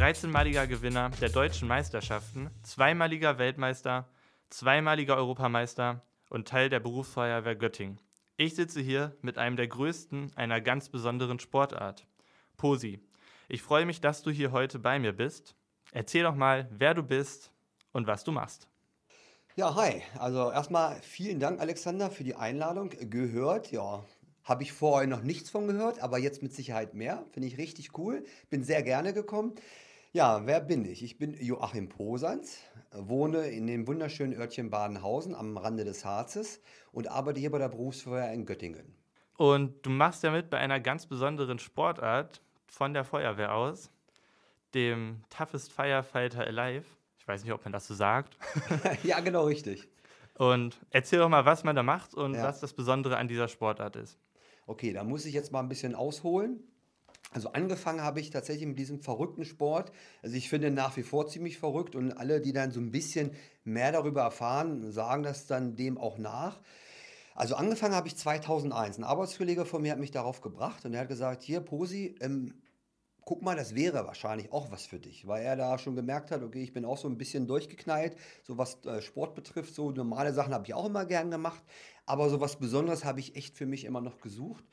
13-maliger Gewinner der deutschen Meisterschaften, zweimaliger Weltmeister, zweimaliger Europameister und Teil der Berufsfeuerwehr Göttingen. Ich sitze hier mit einem der größten einer ganz besonderen Sportart. Posi, ich freue mich, dass du hier heute bei mir bist. Erzähl doch mal, wer du bist und was du machst. Ja, hi. Also erstmal vielen Dank, Alexander, für die Einladung. Gehört, ja, habe ich vorher noch nichts von gehört, aber jetzt mit Sicherheit mehr. Finde ich richtig cool. Bin sehr gerne gekommen. Ja, wer bin ich? Ich bin Joachim Posans, wohne in dem wunderschönen Örtchen Badenhausen am Rande des Harzes und arbeite hier bei der Berufsfeuerwehr in Göttingen. Und du machst ja mit bei einer ganz besonderen Sportart von der Feuerwehr aus, dem Toughest Firefighter Alive. Ich weiß nicht, ob man das so sagt. ja, genau richtig. Und erzähl doch mal, was man da macht und ja. was das Besondere an dieser Sportart ist. Okay, da muss ich jetzt mal ein bisschen ausholen. Also angefangen habe ich tatsächlich mit diesem verrückten Sport. Also ich finde nach wie vor ziemlich verrückt und alle, die dann so ein bisschen mehr darüber erfahren, sagen das dann dem auch nach. Also angefangen habe ich 2001. Ein Arbeitskollege von mir hat mich darauf gebracht und er hat gesagt, hier Posi, ähm, guck mal, das wäre wahrscheinlich auch was für dich, weil er da schon gemerkt hat, okay, ich bin auch so ein bisschen durchgeknallt, so was äh, Sport betrifft, so normale Sachen habe ich auch immer gern gemacht, aber so was Besonderes habe ich echt für mich immer noch gesucht.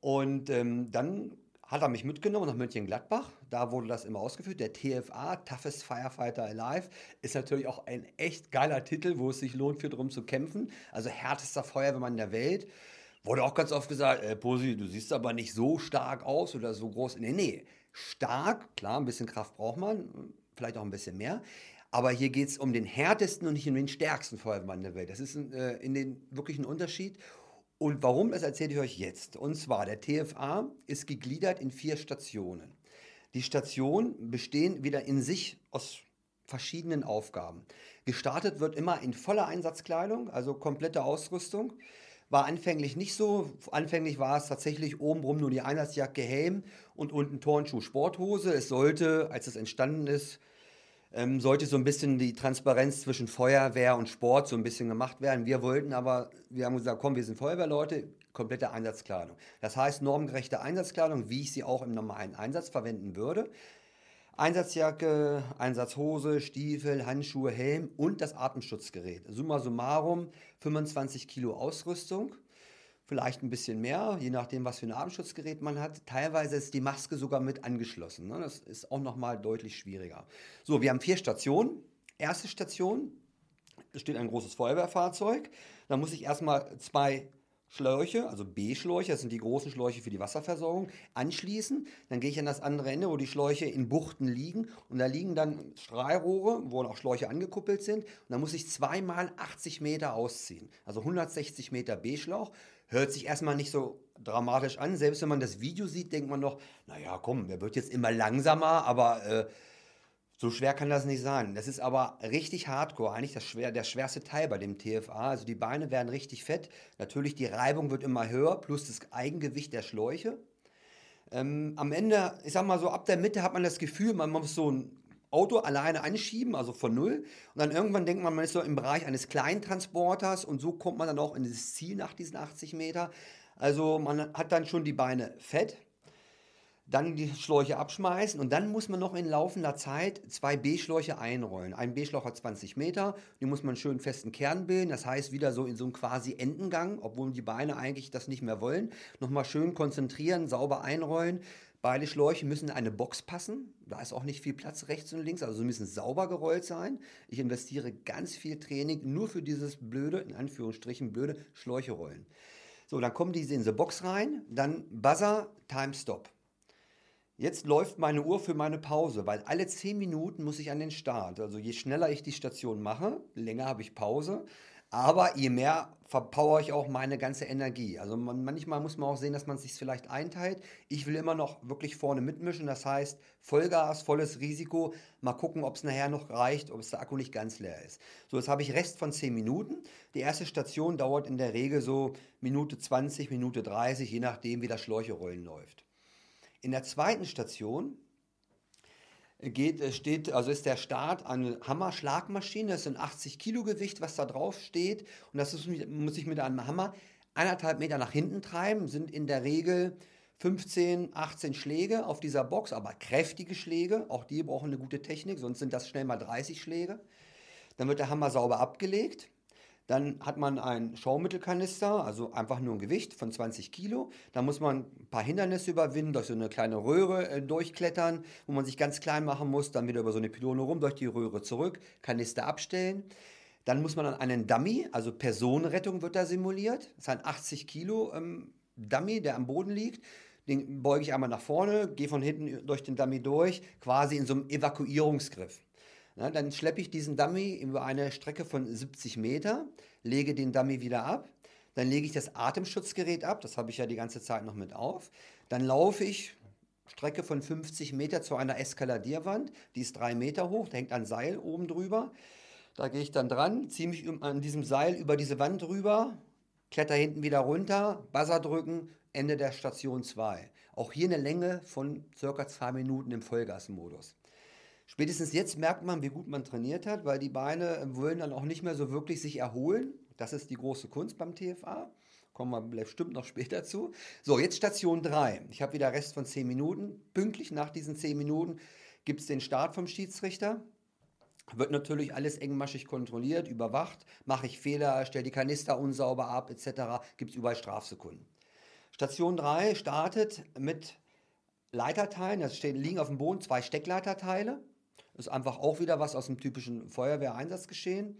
Und ähm, dann hat er mich mitgenommen nach Mönchengladbach. Da wurde das immer ausgeführt. Der TFA, Toughest Firefighter Alive, ist natürlich auch ein echt geiler Titel, wo es sich lohnt, für drum zu kämpfen. Also härtester Feuerwehrmann der Welt. Wurde auch ganz oft gesagt, äh, Posi, du siehst aber nicht so stark aus oder so groß. Nee, nee, stark, klar, ein bisschen Kraft braucht man, vielleicht auch ein bisschen mehr. Aber hier geht es um den härtesten und nicht um den stärksten Feuerwehrmann der Welt. Das ist äh, in den wirklichen Unterschied. Und warum, das erzähle ich euch jetzt. Und zwar, der TFA ist gegliedert in vier Stationen. Die Stationen bestehen wieder in sich aus verschiedenen Aufgaben. Gestartet wird immer in voller Einsatzkleidung, also komplette Ausrüstung. War anfänglich nicht so. Anfänglich war es tatsächlich obenrum nur die Einsatzjacke, Helm und unten Turnschuh, Sporthose. Es sollte, als es entstanden ist, ähm, sollte so ein bisschen die Transparenz zwischen Feuerwehr und Sport so ein bisschen gemacht werden. Wir wollten aber, wir haben gesagt, komm, wir sind Feuerwehrleute, komplette Einsatzkleidung. Das heißt normgerechte Einsatzkleidung, wie ich sie auch im normalen Einsatz verwenden würde. Einsatzjacke, Einsatzhose, Stiefel, Handschuhe, Helm und das Atemschutzgerät. Summa summarum 25 Kilo Ausrüstung vielleicht ein bisschen mehr, je nachdem, was für ein Atemschutzgerät man hat. Teilweise ist die Maske sogar mit angeschlossen. Ne? Das ist auch nochmal deutlich schwieriger. So, wir haben vier Stationen. Erste Station steht ein großes Feuerwehrfahrzeug. Da muss ich erstmal zwei Schläuche, also B-Schläuche, das sind die großen Schläuche für die Wasserversorgung, anschließen. Dann gehe ich an das andere Ende, wo die Schläuche in Buchten liegen. Und da liegen dann Strahlrohre, wo auch Schläuche angekuppelt sind. Und dann muss ich zweimal 80 Meter ausziehen. Also 160 Meter B-Schlauch. Hört sich erstmal nicht so dramatisch an. Selbst wenn man das Video sieht, denkt man noch, naja, komm, der wird jetzt immer langsamer, aber äh, so schwer kann das nicht sein. Das ist aber richtig hardcore, eigentlich das schwer, der schwerste Teil bei dem TFA. Also die Beine werden richtig fett. Natürlich die Reibung wird immer höher, plus das Eigengewicht der Schläuche. Ähm, am Ende, ich sag mal so, ab der Mitte hat man das Gefühl, man muss so ein Auto alleine anschieben, also von null. Und dann irgendwann denkt man, man ist so im Bereich eines Kleintransporters und so kommt man dann auch in dieses Ziel nach diesen 80 Meter. Also man hat dann schon die Beine fett dann die Schläuche abschmeißen und dann muss man noch in laufender Zeit zwei B-Schläuche einrollen. Ein B-Schlauch hat 20 Meter, die muss man schön festen Kern bilden, das heißt wieder so in so einem quasi Endengang, obwohl die Beine eigentlich das nicht mehr wollen. Nochmal schön konzentrieren, sauber einrollen. Beide Schläuche müssen in eine Box passen, da ist auch nicht viel Platz rechts und links, also sie müssen sauber gerollt sein. Ich investiere ganz viel Training nur für dieses blöde, in Anführungsstrichen blöde Schläuche rollen. So, dann kommen diese in die Box rein, dann Buzzer, Time Stop. Jetzt läuft meine Uhr für meine Pause, weil alle 10 Minuten muss ich an den Start. Also je schneller ich die Station mache, länger habe ich Pause. Aber je mehr verpower ich auch meine ganze Energie. Also man, manchmal muss man auch sehen, dass man es sich vielleicht einteilt. Ich will immer noch wirklich vorne mitmischen. Das heißt, Vollgas, volles Risiko. Mal gucken, ob es nachher noch reicht, ob es der Akku nicht ganz leer ist. So, jetzt habe ich Rest von 10 Minuten. Die erste Station dauert in der Regel so Minute 20, Minute 30, je nachdem, wie das Schläucherollen läuft. In der zweiten Station geht, steht, also ist der Start eine Hammer-Schlagmaschine, das ist ein 80 Kilo Gewicht, was da drauf steht. Und das ist, muss ich mit einem Hammer eineinhalb Meter nach hinten treiben, sind in der Regel 15, 18 Schläge auf dieser Box, aber kräftige Schläge. Auch die brauchen eine gute Technik, sonst sind das schnell mal 30 Schläge. Dann wird der Hammer sauber abgelegt. Dann hat man einen Schaumittelkanister, also einfach nur ein Gewicht von 20 Kilo. Da muss man ein paar Hindernisse überwinden, durch so eine kleine Röhre äh, durchklettern, wo man sich ganz klein machen muss. Dann wieder über so eine Pylone rum, durch die Röhre zurück, Kanister abstellen. Dann muss man an einen Dummy, also Personenrettung wird da simuliert. Das ist ein 80 Kilo ähm, Dummy, der am Boden liegt. Den beuge ich einmal nach vorne, gehe von hinten durch den Dummy durch, quasi in so einem Evakuierungsgriff. Na, dann schleppe ich diesen Dummy über eine Strecke von 70 Meter, lege den Dummy wieder ab, dann lege ich das Atemschutzgerät ab, das habe ich ja die ganze Zeit noch mit auf, dann laufe ich Strecke von 50 Meter zu einer Eskaladierwand, die ist drei Meter hoch, da hängt ein Seil oben drüber. Da gehe ich dann dran, ziehe mich an diesem Seil über diese Wand rüber, kletter hinten wieder runter, Buzzer drücken, Ende der Station 2. Auch hier eine Länge von circa zwei Minuten im Vollgasmodus. Spätestens jetzt merkt man, wie gut man trainiert hat, weil die Beine wollen dann auch nicht mehr so wirklich sich erholen. Das ist die große Kunst beim TFA. Kommen wir bestimmt noch später zu. So, jetzt Station 3. Ich habe wieder Rest von 10 Minuten. Pünktlich nach diesen 10 Minuten gibt es den Start vom Schiedsrichter. Wird natürlich alles engmaschig kontrolliert, überwacht. Mache ich Fehler, stelle die Kanister unsauber ab, etc. Gibt es überall Strafsekunden. Station 3 startet mit Leiterteilen. Da stehen, liegen auf dem Boden zwei Steckleiterteile. Ist einfach auch wieder was aus dem typischen Feuerwehreinsatzgeschehen.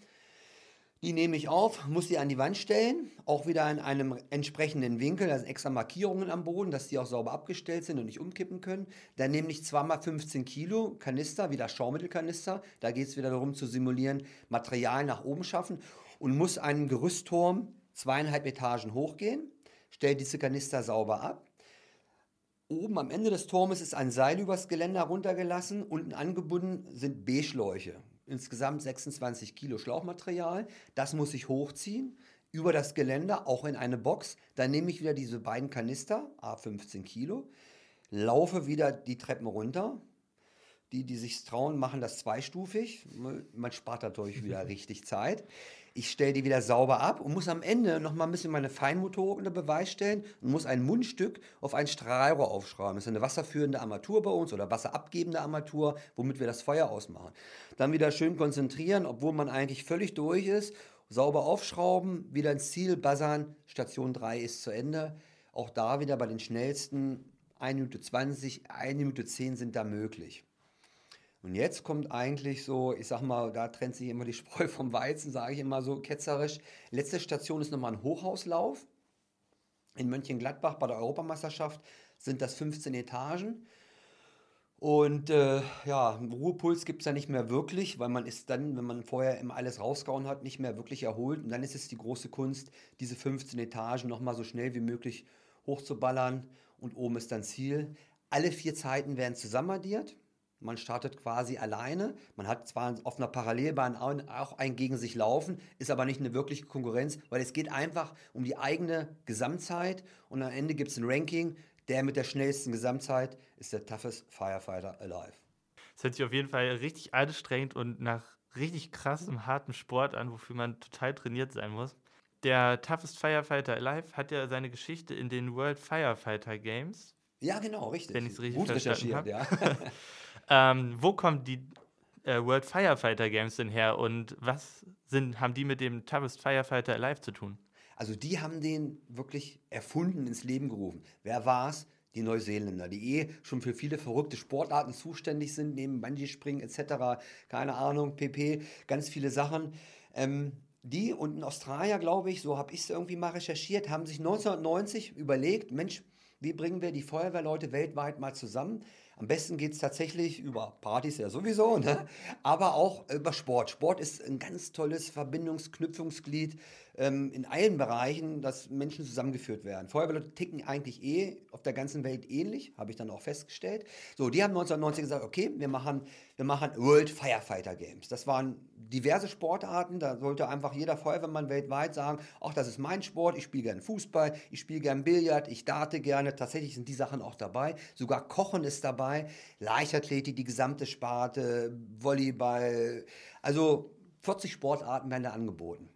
Die nehme ich auf, muss sie an die Wand stellen, auch wieder in einem entsprechenden Winkel, da sind extra Markierungen am Boden, dass die auch sauber abgestellt sind und nicht umkippen können. Dann nehme ich zweimal 15 Kilo Kanister, wieder Schaumittelkanister, da geht es wieder darum zu simulieren, Material nach oben schaffen und muss einen Gerüstturm zweieinhalb Etagen hochgehen, stelle diese Kanister sauber ab. Oben am Ende des Turmes ist ein Seil übers Geländer runtergelassen, unten angebunden sind B-Schläuche insgesamt 26 Kilo Schlauchmaterial. Das muss ich hochziehen über das Geländer, auch in eine Box. Dann nehme ich wieder diese beiden Kanister, A15 Kilo, laufe wieder die Treppen runter. Die, die sich trauen, machen das zweistufig. Man spart dadurch wieder richtig Zeit. Ich stelle die wieder sauber ab und muss am Ende noch mal ein bisschen meine Feinmotorik unter Beweis stellen und muss ein Mundstück auf ein Strahlrohr aufschrauben. Das ist eine wasserführende Armatur bei uns oder wasserabgebende Armatur, womit wir das Feuer ausmachen. Dann wieder schön konzentrieren, obwohl man eigentlich völlig durch ist. Sauber aufschrauben, wieder ins Ziel buzzern. Station 3 ist zu Ende. Auch da wieder bei den schnellsten 1 Minute 20, 1 Minute 10 sind da möglich. Und jetzt kommt eigentlich so, ich sag mal, da trennt sich immer die Spreu vom Weizen, sage ich immer so ketzerisch. Letzte Station ist nochmal ein Hochhauslauf. In Mönchengladbach bei der Europameisterschaft sind das 15 Etagen. Und äh, ja, Ruhepuls gibt es ja nicht mehr wirklich, weil man ist dann, wenn man vorher immer alles rausgehauen hat, nicht mehr wirklich erholt. Und dann ist es die große Kunst, diese 15 Etagen nochmal so schnell wie möglich hochzuballern. Und oben ist dann Ziel. Alle vier Zeiten werden zusammenaddiert. Man startet quasi alleine. Man hat zwar auf einer Parallelbahn auch ein gegen sich laufen, ist aber nicht eine wirkliche Konkurrenz, weil es geht einfach um die eigene Gesamtzeit und am Ende gibt es ein Ranking. Der mit der schnellsten Gesamtzeit ist der toughest Firefighter alive. Das hört sich auf jeden Fall richtig anstrengend und nach richtig krassem, hartem Sport an, wofür man total trainiert sein muss. Der Toughest Firefighter Alive hat ja seine Geschichte in den World Firefighter Games. Ja, genau, richtig. Wenn ich es richtig Gut verstanden habe. Ja. Ähm, wo kommen die äh, World Firefighter Games denn her und was sind, haben die mit dem Toughest Firefighter Alive zu tun? Also die haben den wirklich erfunden, ins Leben gerufen. Wer war es? Die Neuseeländer, die eh schon für viele verrückte Sportarten zuständig sind, neben Bungee-Springen etc., keine Ahnung, PP, ganz viele Sachen. Ähm, die und in Australien, glaube ich, so habe ich es irgendwie mal recherchiert, haben sich 1990 überlegt, Mensch, wie bringen wir die Feuerwehrleute weltweit mal zusammen? Am besten geht es tatsächlich über Partys ja sowieso, ne? aber auch über Sport. Sport ist ein ganz tolles Verbindungsknüpfungsglied ähm, in allen Bereichen, dass Menschen zusammengeführt werden. Feuerwehrleute ticken eigentlich eh auf der ganzen Welt ähnlich, habe ich dann auch festgestellt. So, die haben 1990 gesagt, okay, wir machen, wir machen World Firefighter Games. Das waren diverse Sportarten, da sollte einfach jeder Feuerwehrmann weltweit sagen, ach, das ist mein Sport, ich spiele gerne Fußball, ich spiele gerne Billard, ich date gerne. Tatsächlich sind die Sachen auch dabei. Sogar Kochen ist dabei, Leichtathletik, die gesamte Sparte, Volleyball. Also 40 Sportarten werden da angeboten.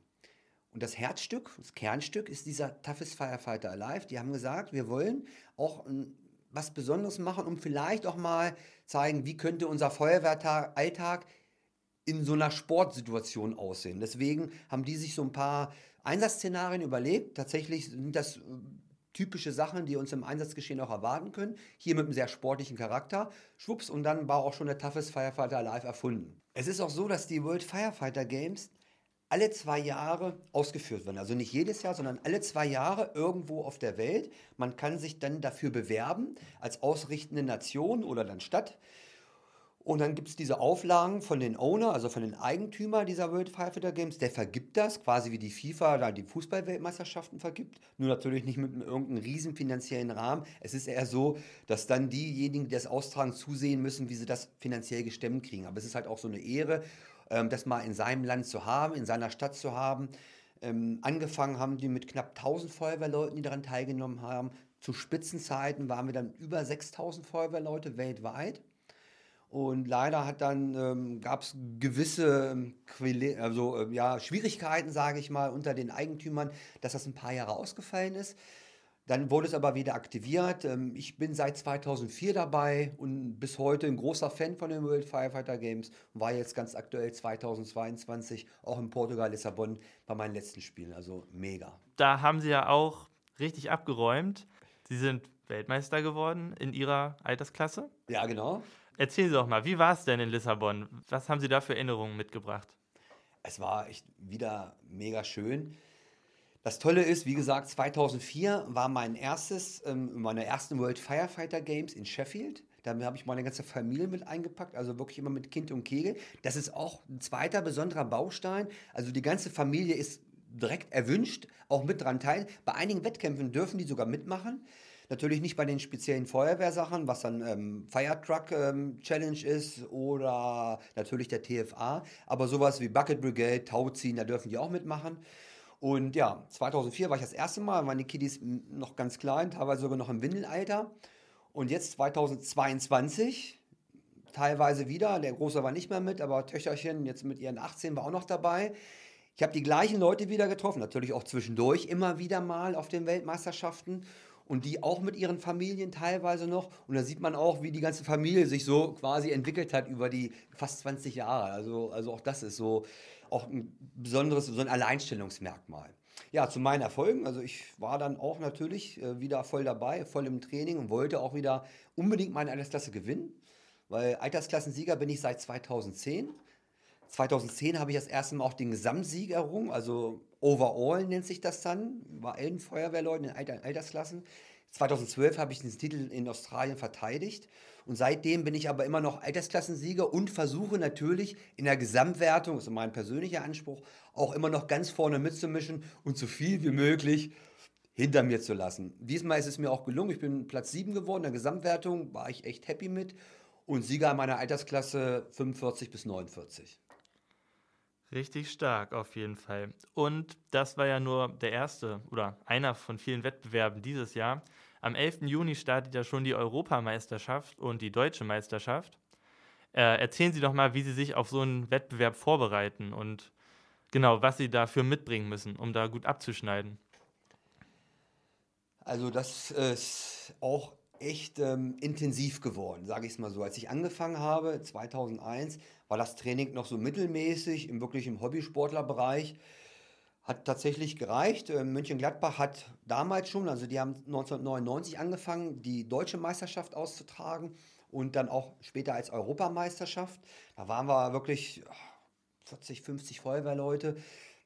Und das Herzstück, das Kernstück ist dieser Toughest Firefighter Alive. Die haben gesagt, wir wollen auch was Besonderes machen, um vielleicht auch mal zeigen, wie könnte unser Feuerwehralltag in so einer Sportsituation aussehen. Deswegen haben die sich so ein paar Einsatzszenarien überlegt. Tatsächlich sind das äh, typische Sachen, die uns im Einsatzgeschehen auch erwarten können. Hier mit einem sehr sportlichen Charakter. Schwupps, und dann war auch schon der Toughest Firefighter Alive erfunden. Es ist auch so, dass die World Firefighter Games alle zwei Jahre ausgeführt werden. Also nicht jedes Jahr, sondern alle zwei Jahre irgendwo auf der Welt. Man kann sich dann dafür bewerben als ausrichtende Nation oder dann Stadt. Und dann gibt es diese Auflagen von den Owner, also von den Eigentümern dieser World Firefighter Games. Der vergibt das, quasi wie die FIFA da die Fußballweltmeisterschaften vergibt. Nur natürlich nicht mit irgendeinem riesen finanziellen Rahmen. Es ist eher so, dass dann diejenigen, die das austragen, zusehen müssen, wie sie das finanziell gestemmt kriegen. Aber es ist halt auch so eine Ehre, ähm, das mal in seinem Land zu haben, in seiner Stadt zu haben. Ähm, angefangen haben die mit knapp 1000 Feuerwehrleuten, die daran teilgenommen haben. Zu Spitzenzeiten waren wir dann über 6000 Feuerwehrleute weltweit. Und leider hat dann ähm, gab es gewisse ähm, also, äh, ja, Schwierigkeiten, sage ich mal, unter den Eigentümern, dass das ein paar Jahre ausgefallen ist. Dann wurde es aber wieder aktiviert. Ähm, ich bin seit 2004 dabei und bis heute ein großer Fan von den World Firefighter Games und war jetzt ganz aktuell 2022 auch in Portugal, Lissabon bei meinen letzten Spielen. Also mega. Da haben Sie ja auch richtig abgeräumt. Sie sind Weltmeister geworden in Ihrer Altersklasse. Ja, genau. Erzählen Sie doch mal, wie war es denn in Lissabon? Was haben Sie da für Erinnerungen mitgebracht? Es war echt wieder mega schön. Das Tolle ist, wie gesagt, 2004 war mein erstes, ähm, meine ersten World Firefighter Games in Sheffield. Da habe ich meine ganze Familie mit eingepackt, also wirklich immer mit Kind und Kegel. Das ist auch ein zweiter besonderer Baustein. Also die ganze Familie ist direkt erwünscht, auch mit dran teil. Bei einigen Wettkämpfen dürfen die sogar mitmachen. Natürlich nicht bei den speziellen Feuerwehrsachen, was dann ähm, Firetruck ähm, Challenge ist oder natürlich der TFA. Aber sowas wie Bucket Brigade, Tauziehen, da dürfen die auch mitmachen. Und ja, 2004 war ich das erste Mal, waren die Kiddies noch ganz klein, teilweise sogar noch im Windelalter. Und jetzt 2022, teilweise wieder, der Große war nicht mehr mit, aber Töchterchen jetzt mit ihren 18 war auch noch dabei. Ich habe die gleichen Leute wieder getroffen, natürlich auch zwischendurch immer wieder mal auf den Weltmeisterschaften und die auch mit ihren Familien teilweise noch. Und da sieht man auch, wie die ganze Familie sich so quasi entwickelt hat über die fast 20 Jahre. Also, also auch das ist so auch ein besonderes, so ein Alleinstellungsmerkmal. Ja, zu meinen Erfolgen. Also ich war dann auch natürlich äh, wieder voll dabei, voll im Training und wollte auch wieder unbedingt meine Altersklasse gewinnen, weil Altersklassensieger bin ich seit 2010. 2010 habe ich das erste Mal auch den Gesamtsieg errungen, also Overall nennt sich das dann, bei allen Feuerwehrleuten in Altersklassen. 2012 habe ich diesen Titel in Australien verteidigt und seitdem bin ich aber immer noch Altersklassensieger und versuche natürlich in der Gesamtwertung, das ist mein persönlicher Anspruch, auch immer noch ganz vorne mitzumischen und so viel wie möglich hinter mir zu lassen. Diesmal ist es mir auch gelungen. Ich bin Platz 7 geworden in der Gesamtwertung, war ich echt happy mit und Sieger meiner Altersklasse 45 bis 49. Richtig stark, auf jeden Fall. Und das war ja nur der erste oder einer von vielen Wettbewerben dieses Jahr. Am 11. Juni startet ja schon die Europameisterschaft und die Deutsche Meisterschaft. Äh, erzählen Sie doch mal, wie Sie sich auf so einen Wettbewerb vorbereiten und genau, was Sie dafür mitbringen müssen, um da gut abzuschneiden. Also das ist auch echt ähm, intensiv geworden, sage ich es mal so. Als ich angefangen habe, 2001, war das Training noch so mittelmäßig, im wirklich im Hobbysportlerbereich. Hat tatsächlich gereicht. Ähm, Mönchengladbach hat damals schon, also die haben 1999 angefangen, die deutsche Meisterschaft auszutragen und dann auch später als Europameisterschaft. Da waren wir wirklich 40, 50 Feuerwehrleute,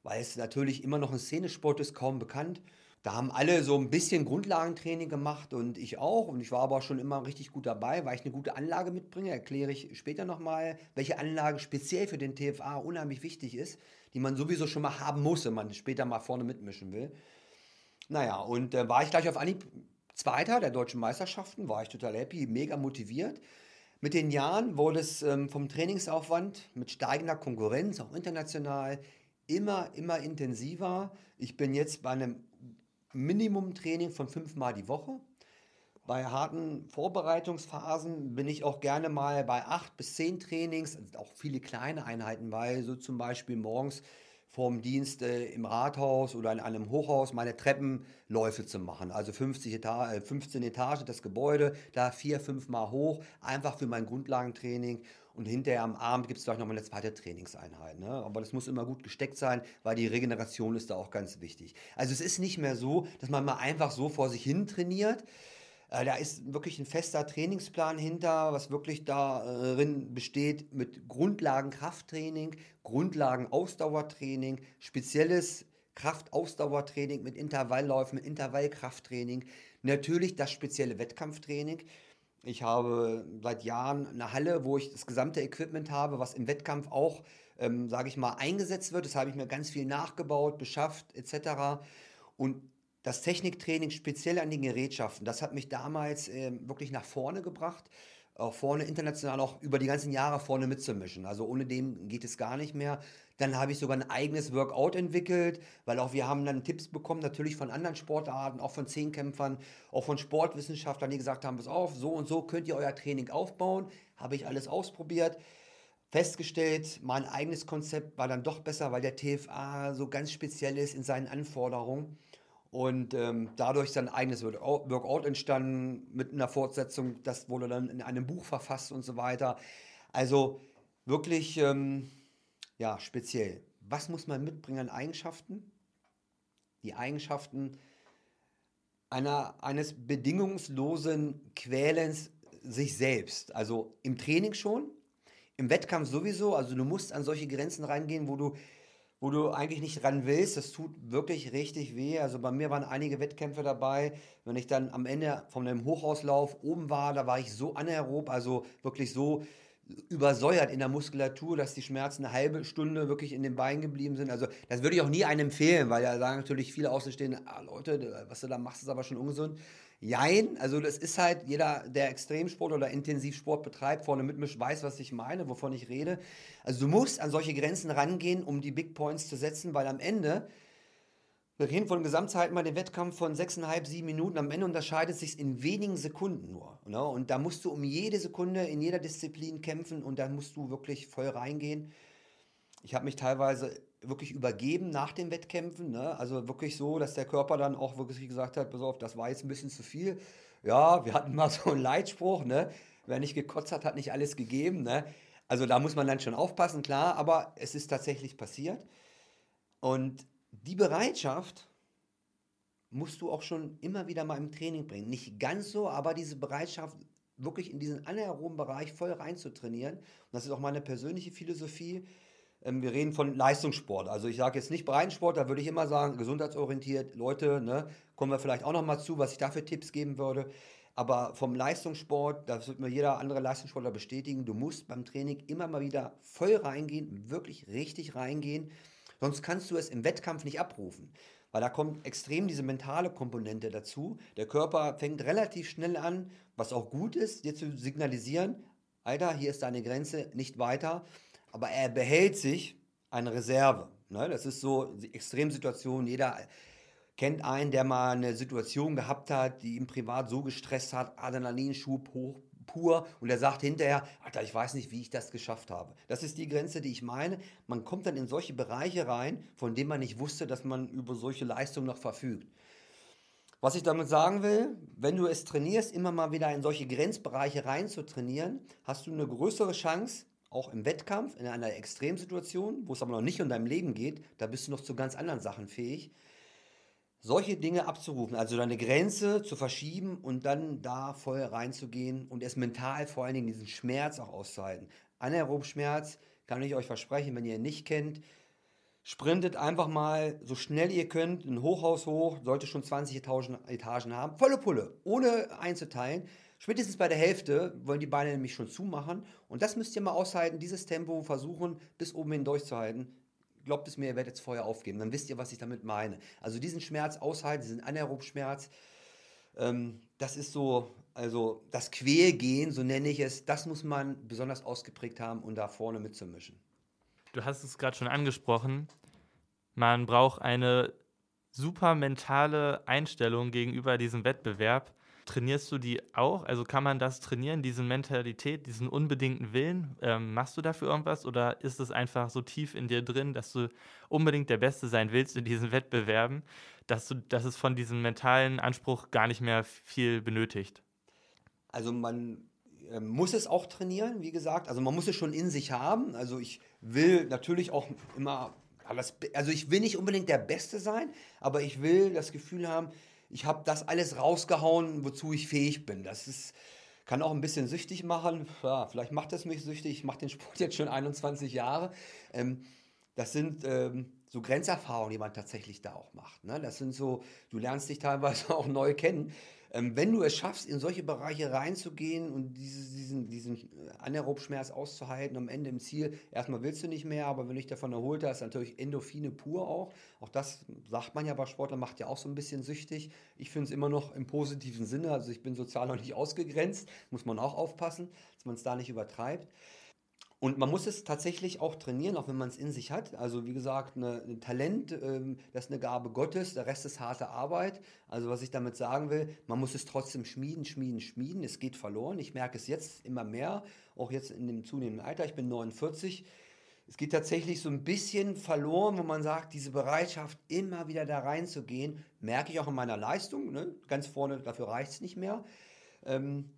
weil es natürlich immer noch ein Szenesport ist, kaum bekannt. Da haben alle so ein bisschen Grundlagentraining gemacht und ich auch. Und ich war aber schon immer richtig gut dabei, weil ich eine gute Anlage mitbringe. Erkläre ich später nochmal, welche Anlage speziell für den TFA unheimlich wichtig ist, die man sowieso schon mal haben muss, wenn man später mal vorne mitmischen will. Naja, und äh, war ich gleich auf Anhieb Zweiter der deutschen Meisterschaften, war ich total happy, mega motiviert. Mit den Jahren wurde es ähm, vom Trainingsaufwand mit steigender Konkurrenz, auch international, immer, immer intensiver. Ich bin jetzt bei einem Minimum-Training von fünfmal die Woche. Bei harten Vorbereitungsphasen bin ich auch gerne mal bei acht bis zehn Trainings, also auch viele kleine Einheiten bei, so zum Beispiel morgens vorm Dienst äh, im Rathaus oder in einem Hochhaus meine Treppenläufe zu machen. Also 50 Eta äh, 15 Etagen das Gebäude, da vier, fünf Mal hoch, einfach für mein Grundlagentraining. Und hinterher am Abend gibt es vielleicht noch mal eine zweite Trainingseinheit. Ne? Aber das muss immer gut gesteckt sein, weil die Regeneration ist da auch ganz wichtig. Also es ist nicht mehr so, dass man mal einfach so vor sich hin trainiert, äh, da ist wirklich ein fester Trainingsplan hinter, was wirklich darin besteht mit Grundlagen-Krafttraining, Grundlagen-Ausdauertraining, spezielles Kraftausdauertraining mit Intervallläufen, mit Intervallkrafttraining, natürlich das spezielle Wettkampftraining. Ich habe seit Jahren eine Halle, wo ich das gesamte Equipment habe, was im Wettkampf auch, ähm, sage ich mal, eingesetzt wird. Das habe ich mir ganz viel nachgebaut, beschafft etc. Und das Techniktraining speziell an den Gerätschaften, das hat mich damals äh, wirklich nach vorne gebracht. Auch vorne international auch über die ganzen Jahre vorne mitzumischen. Also ohne dem geht es gar nicht mehr. Dann habe ich sogar ein eigenes Workout entwickelt, weil auch wir haben dann Tipps bekommen, natürlich von anderen Sportarten, auch von Zehnkämpfern, auch von Sportwissenschaftlern, die gesagt haben, pass auf, so und so könnt ihr euer Training aufbauen. Habe ich alles ausprobiert festgestellt, mein eigenes Konzept war dann doch besser, weil der TFA so ganz speziell ist in seinen Anforderungen. Und ähm, dadurch ist dann ein eigenes Workout entstanden mit einer Fortsetzung. Das wurde dann in einem Buch verfasst und so weiter. Also wirklich ähm, ja, speziell. Was muss man mitbringen an Eigenschaften? Die Eigenschaften einer, eines bedingungslosen Quälens sich selbst. Also im Training schon, im Wettkampf sowieso. Also du musst an solche Grenzen reingehen, wo du wo du eigentlich nicht ran willst. Das tut wirklich richtig weh. Also bei mir waren einige Wettkämpfe dabei. Wenn ich dann am Ende von einem Hochauslauf oben war, da war ich so anaerob, also wirklich so übersäuert in der Muskulatur, dass die Schmerzen eine halbe Stunde wirklich in den Beinen geblieben sind. Also das würde ich auch nie einem empfehlen, weil da sagen natürlich viele Außenstehende, ah, Leute, was du da machst, ist aber schon ungesund. Jein, also das ist halt, jeder, der Extremsport oder Intensivsport betreibt, vorne mitmischt, weiß, was ich meine, wovon ich rede. Also du musst an solche Grenzen rangehen, um die Big Points zu setzen, weil am Ende, wir reden von Gesamtzeiten bei dem Wettkampf von sechseinhalb, sieben Minuten, am Ende unterscheidet sich in wenigen Sekunden nur. Ne? Und da musst du um jede Sekunde in jeder Disziplin kämpfen und da musst du wirklich voll reingehen. Ich habe mich teilweise wirklich übergeben nach den Wettkämpfen. Ne? Also wirklich so, dass der Körper dann auch wirklich gesagt hat, pass auf, das war jetzt ein bisschen zu viel. Ja, wir hatten mal so einen Leitspruch, ne? wer nicht gekotzt hat, hat nicht alles gegeben. Ne? Also da muss man dann schon aufpassen, klar, aber es ist tatsächlich passiert. Und die Bereitschaft musst du auch schon immer wieder mal im Training bringen. Nicht ganz so, aber diese Bereitschaft, wirklich in diesen anaeroben Bereich voll reinzutrainieren. Und das ist auch meine persönliche Philosophie wir reden von Leistungssport. Also ich sage jetzt nicht Breitensport, da würde ich immer sagen, gesundheitsorientiert, Leute, ne, kommen wir vielleicht auch noch mal zu, was ich dafür Tipps geben würde. Aber vom Leistungssport, das wird mir jeder andere Leistungssportler bestätigen, du musst beim Training immer mal wieder voll reingehen, wirklich richtig reingehen. Sonst kannst du es im Wettkampf nicht abrufen. Weil da kommt extrem diese mentale Komponente dazu. Der Körper fängt relativ schnell an, was auch gut ist, dir zu signalisieren, Alter, hier ist deine Grenze, nicht weiter aber er behält sich eine Reserve. Ne? Das ist so die Extremsituation. Jeder kennt einen, der mal eine Situation gehabt hat, die ihn privat so gestresst hat, Adrenalinschub hoch pur und er sagt hinterher, Alter, ich weiß nicht, wie ich das geschafft habe. Das ist die Grenze, die ich meine. Man kommt dann in solche Bereiche rein, von denen man nicht wusste, dass man über solche Leistungen noch verfügt. Was ich damit sagen will, wenn du es trainierst, immer mal wieder in solche Grenzbereiche rein zu trainieren, hast du eine größere Chance, auch im Wettkampf, in einer Extremsituation, wo es aber noch nicht um dein Leben geht, da bist du noch zu ganz anderen Sachen fähig, solche Dinge abzurufen, also deine Grenze zu verschieben und dann da voll reinzugehen und es mental vor allen Dingen diesen Schmerz auch auszuhalten. Anaerob Schmerz kann ich euch versprechen, wenn ihr ihn nicht kennt, sprintet einfach mal so schnell ihr könnt, ein Hochhaus hoch, sollte schon 20 Etagen haben, volle Pulle, ohne einzuteilen. Spätestens bei der Hälfte wollen die Beine nämlich schon zumachen. Und das müsst ihr mal aushalten, dieses Tempo versuchen, bis oben hin durchzuhalten. Glaubt es mir, ihr werdet jetzt vorher aufgeben. Dann wisst ihr, was ich damit meine. Also diesen Schmerz aushalten, diesen Anaerob-Schmerz, ähm, das ist so, also das Quälgehen, so nenne ich es, das muss man besonders ausgeprägt haben, um da vorne mitzumischen. Du hast es gerade schon angesprochen. Man braucht eine super mentale Einstellung gegenüber diesem Wettbewerb. Trainierst du die auch? Also kann man das trainieren, diese Mentalität, diesen unbedingten Willen? Ähm, machst du dafür irgendwas oder ist es einfach so tief in dir drin, dass du unbedingt der Beste sein willst in diesen Wettbewerben, dass, du, dass es von diesem mentalen Anspruch gar nicht mehr viel benötigt? Also man äh, muss es auch trainieren, wie gesagt. Also man muss es schon in sich haben. Also ich will natürlich auch immer, also ich will nicht unbedingt der Beste sein, aber ich will das Gefühl haben, ich habe das alles rausgehauen, wozu ich fähig bin. Das ist, kann auch ein bisschen süchtig machen. Ja, vielleicht macht es mich süchtig. Ich mache den Sport jetzt schon 21 Jahre. Ähm, das sind ähm, so Grenzerfahrungen, die man tatsächlich da auch macht. Ne? Das sind so, du lernst dich teilweise auch neu kennen. Ähm, wenn du es schaffst, in solche Bereiche reinzugehen und diese, diesen, diesen äh, Anaerobschmerz auszuhalten, am Ende im Ziel, erstmal willst du nicht mehr, aber wenn du dich davon erholt hast, natürlich Endorphine pur auch. Auch das sagt man ja bei Sportlern, macht ja auch so ein bisschen süchtig. Ich finde es immer noch im positiven Sinne, also ich bin sozial noch nicht ausgegrenzt, muss man auch aufpassen, dass man es da nicht übertreibt. Und man muss es tatsächlich auch trainieren, auch wenn man es in sich hat. Also wie gesagt, eine, ein Talent, ähm, das ist eine Gabe Gottes, der Rest ist harte Arbeit. Also was ich damit sagen will, man muss es trotzdem schmieden, schmieden, schmieden. Es geht verloren. Ich merke es jetzt immer mehr, auch jetzt in dem zunehmenden Alter. Ich bin 49. Es geht tatsächlich so ein bisschen verloren, wo man sagt, diese Bereitschaft, immer wieder da reinzugehen, merke ich auch in meiner Leistung. Ne? Ganz vorne, dafür reicht es nicht mehr. Ähm,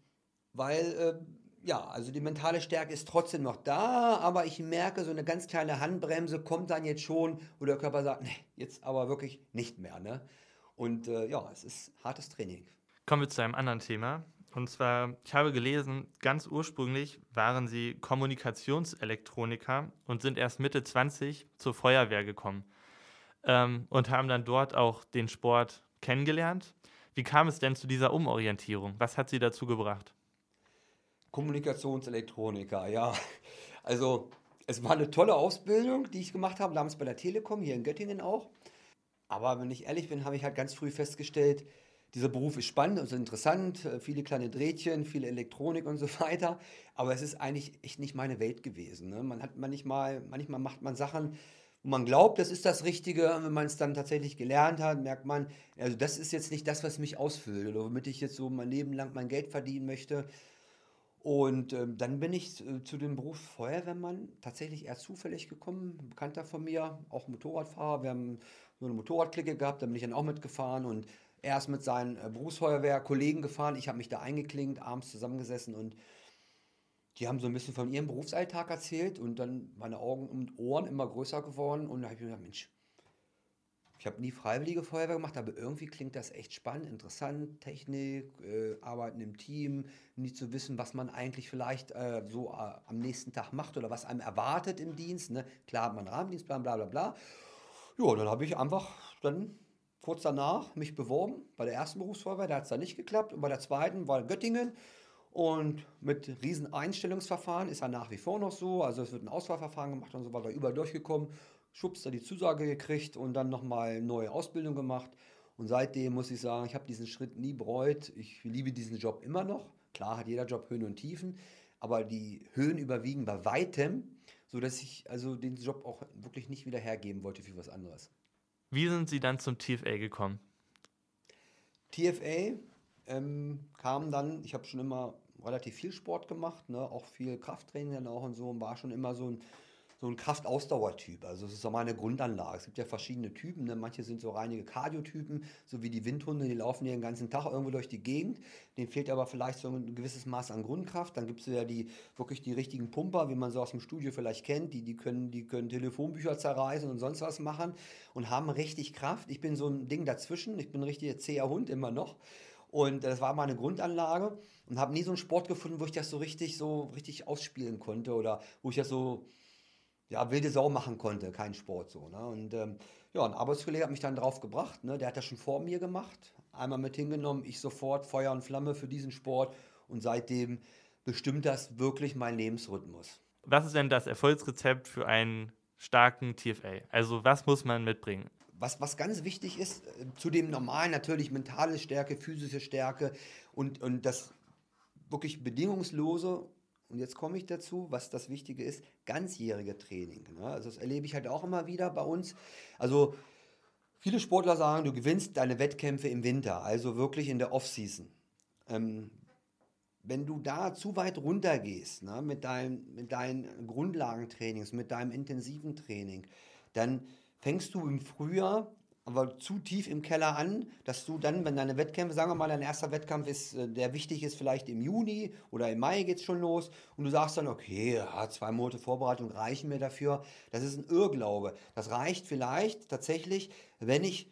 weil... Äh, ja, also die mentale Stärke ist trotzdem noch da, aber ich merke, so eine ganz kleine Handbremse kommt dann jetzt schon, wo der Körper sagt, nee, jetzt aber wirklich nicht mehr. Ne? Und äh, ja, es ist hartes Training. Kommen wir zu einem anderen Thema. Und zwar, ich habe gelesen, ganz ursprünglich waren Sie Kommunikationselektroniker und sind erst Mitte 20 zur Feuerwehr gekommen ähm, und haben dann dort auch den Sport kennengelernt. Wie kam es denn zu dieser Umorientierung? Was hat Sie dazu gebracht? Kommunikationselektroniker, ja. Also es war eine tolle Ausbildung, die ich gemacht habe, damals bei der Telekom, hier in Göttingen auch. Aber wenn ich ehrlich bin, habe ich halt ganz früh festgestellt, dieser Beruf ist spannend und interessant, äh, viele kleine Drehtchen, viel Elektronik und so weiter. Aber es ist eigentlich echt nicht meine Welt gewesen. Ne? Man hat manchmal, manchmal macht man Sachen, wo man glaubt, das ist das Richtige. Wenn man es dann tatsächlich gelernt hat, merkt man, also das ist jetzt nicht das, was mich ausfüllt oder womit ich jetzt so mein Leben lang mein Geld verdienen möchte. Und ähm, dann bin ich äh, zu dem Beruf Feuerwehrmann tatsächlich eher zufällig gekommen. Ein Bekannter von mir, auch Motorradfahrer. Wir haben so eine Motorradklicke gehabt, da bin ich dann auch mitgefahren und er ist mit seinen äh, Berufsfeuerwehrkollegen gefahren. Ich habe mich da eingeklinkt, abends zusammengesessen und die haben so ein bisschen von ihrem Berufsalltag erzählt und dann meine Augen und Ohren immer größer geworden und da habe ich mir gedacht, Mensch, ich habe nie freiwillige Feuerwehr gemacht, aber irgendwie klingt das echt spannend, interessant. Technik, äh, Arbeiten im Team, nie zu wissen, was man eigentlich vielleicht äh, so äh, am nächsten Tag macht oder was einem erwartet im Dienst. Ne? Klar hat man Rahmendienstplan, bla bla bla. Ja, dann habe ich einfach dann kurz danach mich beworben bei der ersten Berufsfeuerwehr, da hat es dann nicht geklappt. Und bei der zweiten war Göttingen. Und mit riesen Einstellungsverfahren ist er nach wie vor noch so. Also es wird ein Auswahlverfahren gemacht und so weiter, überall durchgekommen schubst da die Zusage gekriegt und dann nochmal eine neue Ausbildung gemacht. Und seitdem muss ich sagen, ich habe diesen Schritt nie bereut. Ich liebe diesen Job immer noch. Klar hat jeder Job Höhen und Tiefen, aber die Höhen überwiegen bei weitem, sodass ich also den Job auch wirklich nicht wieder hergeben wollte für was anderes. Wie sind Sie dann zum TFA gekommen? TFA ähm, kam dann, ich habe schon immer relativ viel Sport gemacht, ne, auch viel Krafttraining dann auch und so und war schon immer so ein so ein Kraftausdauertyp. Also es ist so meine Grundanlage. Es gibt ja verschiedene Typen. Ne? Manche sind so reinige Kardiotypen, so wie die Windhunde, die laufen ja den ganzen Tag irgendwo durch die Gegend. Denen fehlt aber vielleicht so ein gewisses Maß an Grundkraft. Dann gibt es ja die wirklich die richtigen Pumper, wie man so aus dem Studio vielleicht kennt. Die, die, können, die können Telefonbücher zerreißen und sonst was machen und haben richtig Kraft. Ich bin so ein Ding dazwischen. Ich bin ein richtiger zäher Hund immer noch. Und das war meine Grundanlage und habe nie so einen Sport gefunden, wo ich das so richtig so richtig ausspielen konnte oder wo ich das so ja, wilde Sau machen konnte, kein Sport so. Ne? Und ähm, ja, ein Arbeitskollege hat mich dann drauf gebracht, ne? der hat das schon vor mir gemacht, einmal mit hingenommen, ich sofort Feuer und Flamme für diesen Sport und seitdem bestimmt das wirklich mein Lebensrhythmus. Was ist denn das Erfolgsrezept für einen starken TFA? Also was muss man mitbringen? Was, was ganz wichtig ist, äh, zu dem normalen natürlich mentale Stärke, physische Stärke und, und das wirklich bedingungslose und jetzt komme ich dazu, was das Wichtige ist, ganzjährige Training. Ne? Also das erlebe ich halt auch immer wieder bei uns. Also viele Sportler sagen, du gewinnst deine Wettkämpfe im Winter, also wirklich in der Off-Season. Ähm, wenn du da zu weit runter gehst, ne, mit, dein, mit deinen Grundlagentrainings, mit deinem intensiven Training, dann fängst du im Frühjahr aber zu tief im Keller an, dass du dann, wenn deine Wettkämpfe, sagen wir mal, dein erster Wettkampf ist, äh, der wichtig ist, vielleicht im Juni oder im Mai geht es schon los und du sagst dann, okay, ja, zwei Monate Vorbereitung reichen mir dafür. Das ist ein Irrglaube. Das reicht vielleicht tatsächlich, wenn ich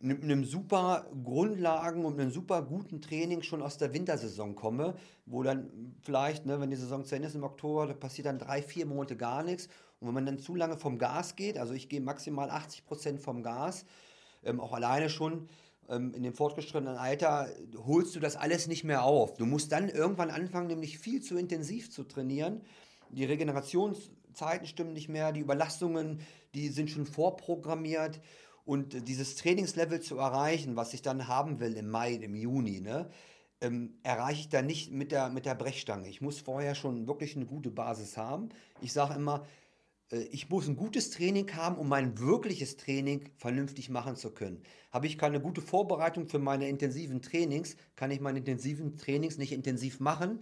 mit einem super Grundlagen und einem super guten Training schon aus der Wintersaison komme, wo dann vielleicht, ne, wenn die Saison zu Ende ist im Oktober, da passiert dann drei, vier Monate gar nichts. Und wenn man dann zu lange vom Gas geht, also ich gehe maximal 80 Prozent vom Gas, ähm, auch alleine schon ähm, in dem fortgeschrittenen Alter, holst du das alles nicht mehr auf. Du musst dann irgendwann anfangen, nämlich viel zu intensiv zu trainieren. Die Regenerationszeiten stimmen nicht mehr, die Überlastungen, die sind schon vorprogrammiert. Und dieses Trainingslevel zu erreichen, was ich dann haben will im Mai, im Juni, ne, ähm, erreiche ich dann nicht mit der, mit der Brechstange. Ich muss vorher schon wirklich eine gute Basis haben. Ich sage immer, ich muss ein gutes Training haben, um mein wirkliches Training vernünftig machen zu können. Habe ich keine gute Vorbereitung für meine intensiven Trainings, kann ich meine intensiven Trainings nicht intensiv machen.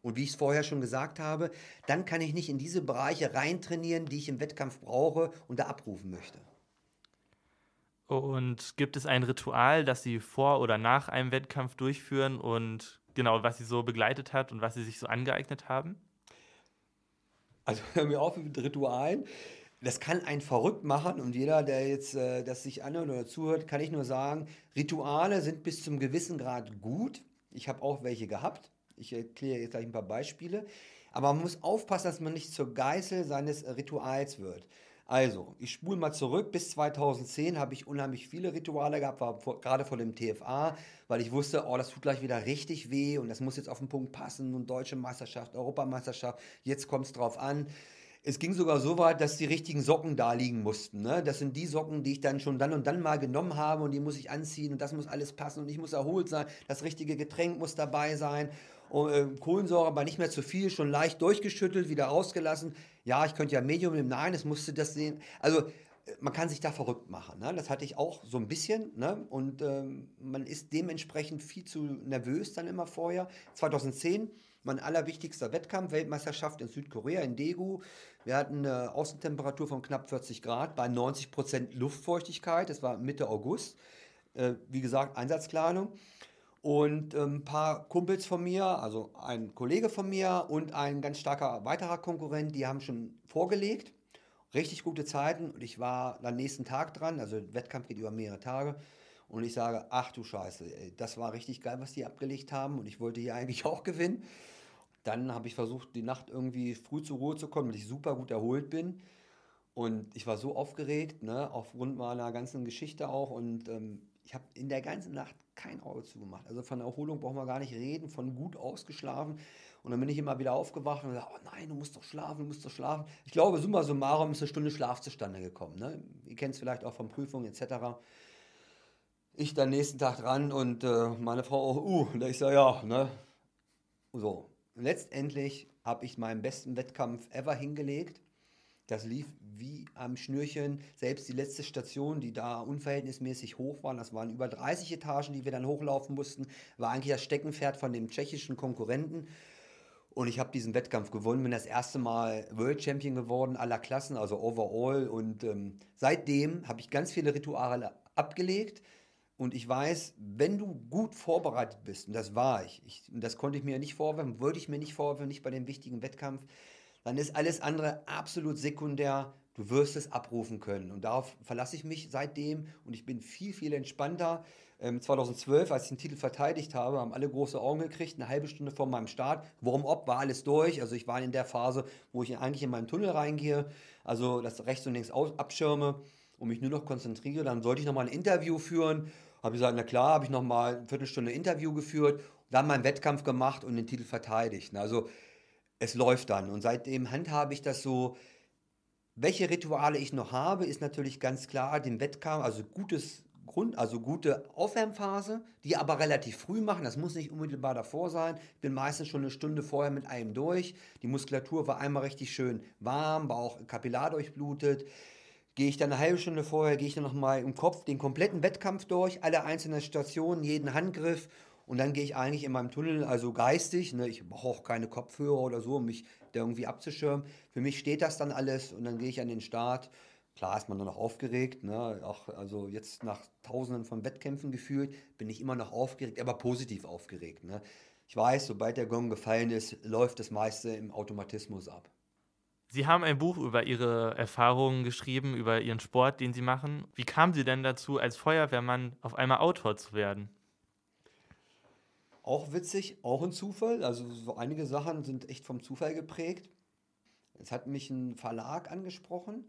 Und wie ich es vorher schon gesagt habe, dann kann ich nicht in diese Bereiche reintrainieren, die ich im Wettkampf brauche und da abrufen möchte. Und gibt es ein Ritual, das Sie vor oder nach einem Wettkampf durchführen und genau, was Sie so begleitet hat und was Sie sich so angeeignet haben? Also hör mir auf mit Ritualen. Das kann einen verrückt machen und jeder, der jetzt äh, das sich anhört oder zuhört, kann ich nur sagen, Rituale sind bis zum gewissen Grad gut. Ich habe auch welche gehabt. Ich erkläre jetzt gleich ein paar Beispiele. Aber man muss aufpassen, dass man nicht zur Geißel seines Rituals wird. Also, ich spule mal zurück. Bis 2010 habe ich unheimlich viele Rituale gehabt, war vor, gerade vor dem TFA, weil ich wusste, oh, das tut gleich wieder richtig weh und das muss jetzt auf den Punkt passen und deutsche Meisterschaft, Europameisterschaft, jetzt kommt es drauf an. Es ging sogar so weit, dass die richtigen Socken da liegen mussten. Ne? Das sind die Socken, die ich dann schon dann und dann mal genommen habe und die muss ich anziehen und das muss alles passen und ich muss erholt sein. Das richtige Getränk muss dabei sein. Und, äh, Kohlensäure aber nicht mehr zu viel, schon leicht durchgeschüttelt, wieder rausgelassen. Ja, ich könnte ja Medium nehmen. Nein, es musste das sehen. Also äh, man kann sich da verrückt machen. Ne? Das hatte ich auch so ein bisschen. Ne? Und ähm, man ist dementsprechend viel zu nervös dann immer vorher. 2010 mein allerwichtigster Wettkampf, Weltmeisterschaft in Südkorea, in Daegu. Wir hatten eine Außentemperatur von knapp 40 Grad bei 90 Prozent Luftfeuchtigkeit. Das war Mitte August. Äh, wie gesagt, Einsatzkleidung. Und ein ähm, paar Kumpels von mir, also ein Kollege von mir und ein ganz starker weiterer Konkurrent, die haben schon vorgelegt. Richtig gute Zeiten. Und ich war am nächsten Tag dran. Also der Wettkampf geht über mehrere Tage. Und ich sage, ach du Scheiße, das war richtig geil, was die abgelegt haben. Und ich wollte hier eigentlich auch gewinnen. Dann habe ich versucht, die Nacht irgendwie früh zur Ruhe zu kommen, weil ich super gut erholt bin. Und ich war so aufgeregt, ne, aufgrund meiner ganzen Geschichte auch. Und ähm, ich habe in der ganzen Nacht kein Auge zugemacht. Also von Erholung brauchen wir gar nicht reden, von gut ausgeschlafen. Und dann bin ich immer wieder aufgewacht und gesagt, oh nein, du musst doch schlafen, du musst doch schlafen. Ich glaube, summa summarum ist eine Stunde Schlaf zustande gekommen. Ne? Ihr kennt es vielleicht auch von Prüfungen etc. Ich dann nächsten Tag dran und äh, meine Frau auch, uh, und ich sage, ja, ne? So, letztendlich habe ich meinen besten Wettkampf ever hingelegt. Das lief wie am Schnürchen. Selbst die letzte Station, die da unverhältnismäßig hoch war, das waren über 30 Etagen, die wir dann hochlaufen mussten, war eigentlich das Steckenpferd von dem tschechischen Konkurrenten. Und ich habe diesen Wettkampf gewonnen, bin das erste Mal World Champion geworden, aller Klassen, also overall. Und ähm, seitdem habe ich ganz viele Rituale abgelegt. Und ich weiß, wenn du gut vorbereitet bist, und das war ich, ich und das konnte ich mir nicht vorwerfen, wollte ich mir nicht vorwerfen, nicht bei dem wichtigen Wettkampf, dann ist alles andere absolut sekundär. Du wirst es abrufen können. Und darauf verlasse ich mich seitdem und ich bin viel, viel entspannter. Ähm, 2012, als ich den Titel verteidigt habe, haben alle große Augen gekriegt, eine halbe Stunde vor meinem Start. Warum ob, war alles durch. Also ich war in der Phase, wo ich eigentlich in meinen Tunnel reingehe, also das rechts und links abschirme und mich nur noch konzentriere. Dann sollte ich nochmal ein Interview führen. Habe ich gesagt, na klar, habe ich nochmal eine Viertelstunde Interview geführt, dann meinen Wettkampf gemacht und den Titel verteidigt. Also es läuft dann. Und seitdem handhabe ich das so. Welche Rituale ich noch habe, ist natürlich ganz klar den Wettkampf, also gutes Grund, also gute Aufwärmphase, die aber relativ früh machen. Das muss nicht unmittelbar davor sein. Ich bin meistens schon eine Stunde vorher mit einem durch. Die Muskulatur war einmal richtig schön warm, war auch kapillar durchblutet. Gehe ich dann eine halbe Stunde vorher, gehe ich dann nochmal im Kopf den kompletten Wettkampf durch, alle einzelnen Stationen, jeden Handgriff Und dann gehe ich eigentlich in meinem Tunnel, also geistig, ne, ich brauche auch keine Kopfhörer oder so, um mich da irgendwie abzuschirmen. Für mich steht das dann alles und dann gehe ich an den Start. Klar ist man dann noch aufgeregt, ne? auch also jetzt nach tausenden von Wettkämpfen gefühlt, bin ich immer noch aufgeregt, aber positiv aufgeregt. Ne? Ich weiß, sobald der Gong gefallen ist, läuft das meiste im Automatismus ab. Sie haben ein Buch über Ihre Erfahrungen geschrieben, über Ihren Sport, den Sie machen. Wie kamen Sie denn dazu, als Feuerwehrmann auf einmal Autor zu werden? Auch witzig, auch ein Zufall. Also so einige Sachen sind echt vom Zufall geprägt. Es hat mich ein Verlag angesprochen.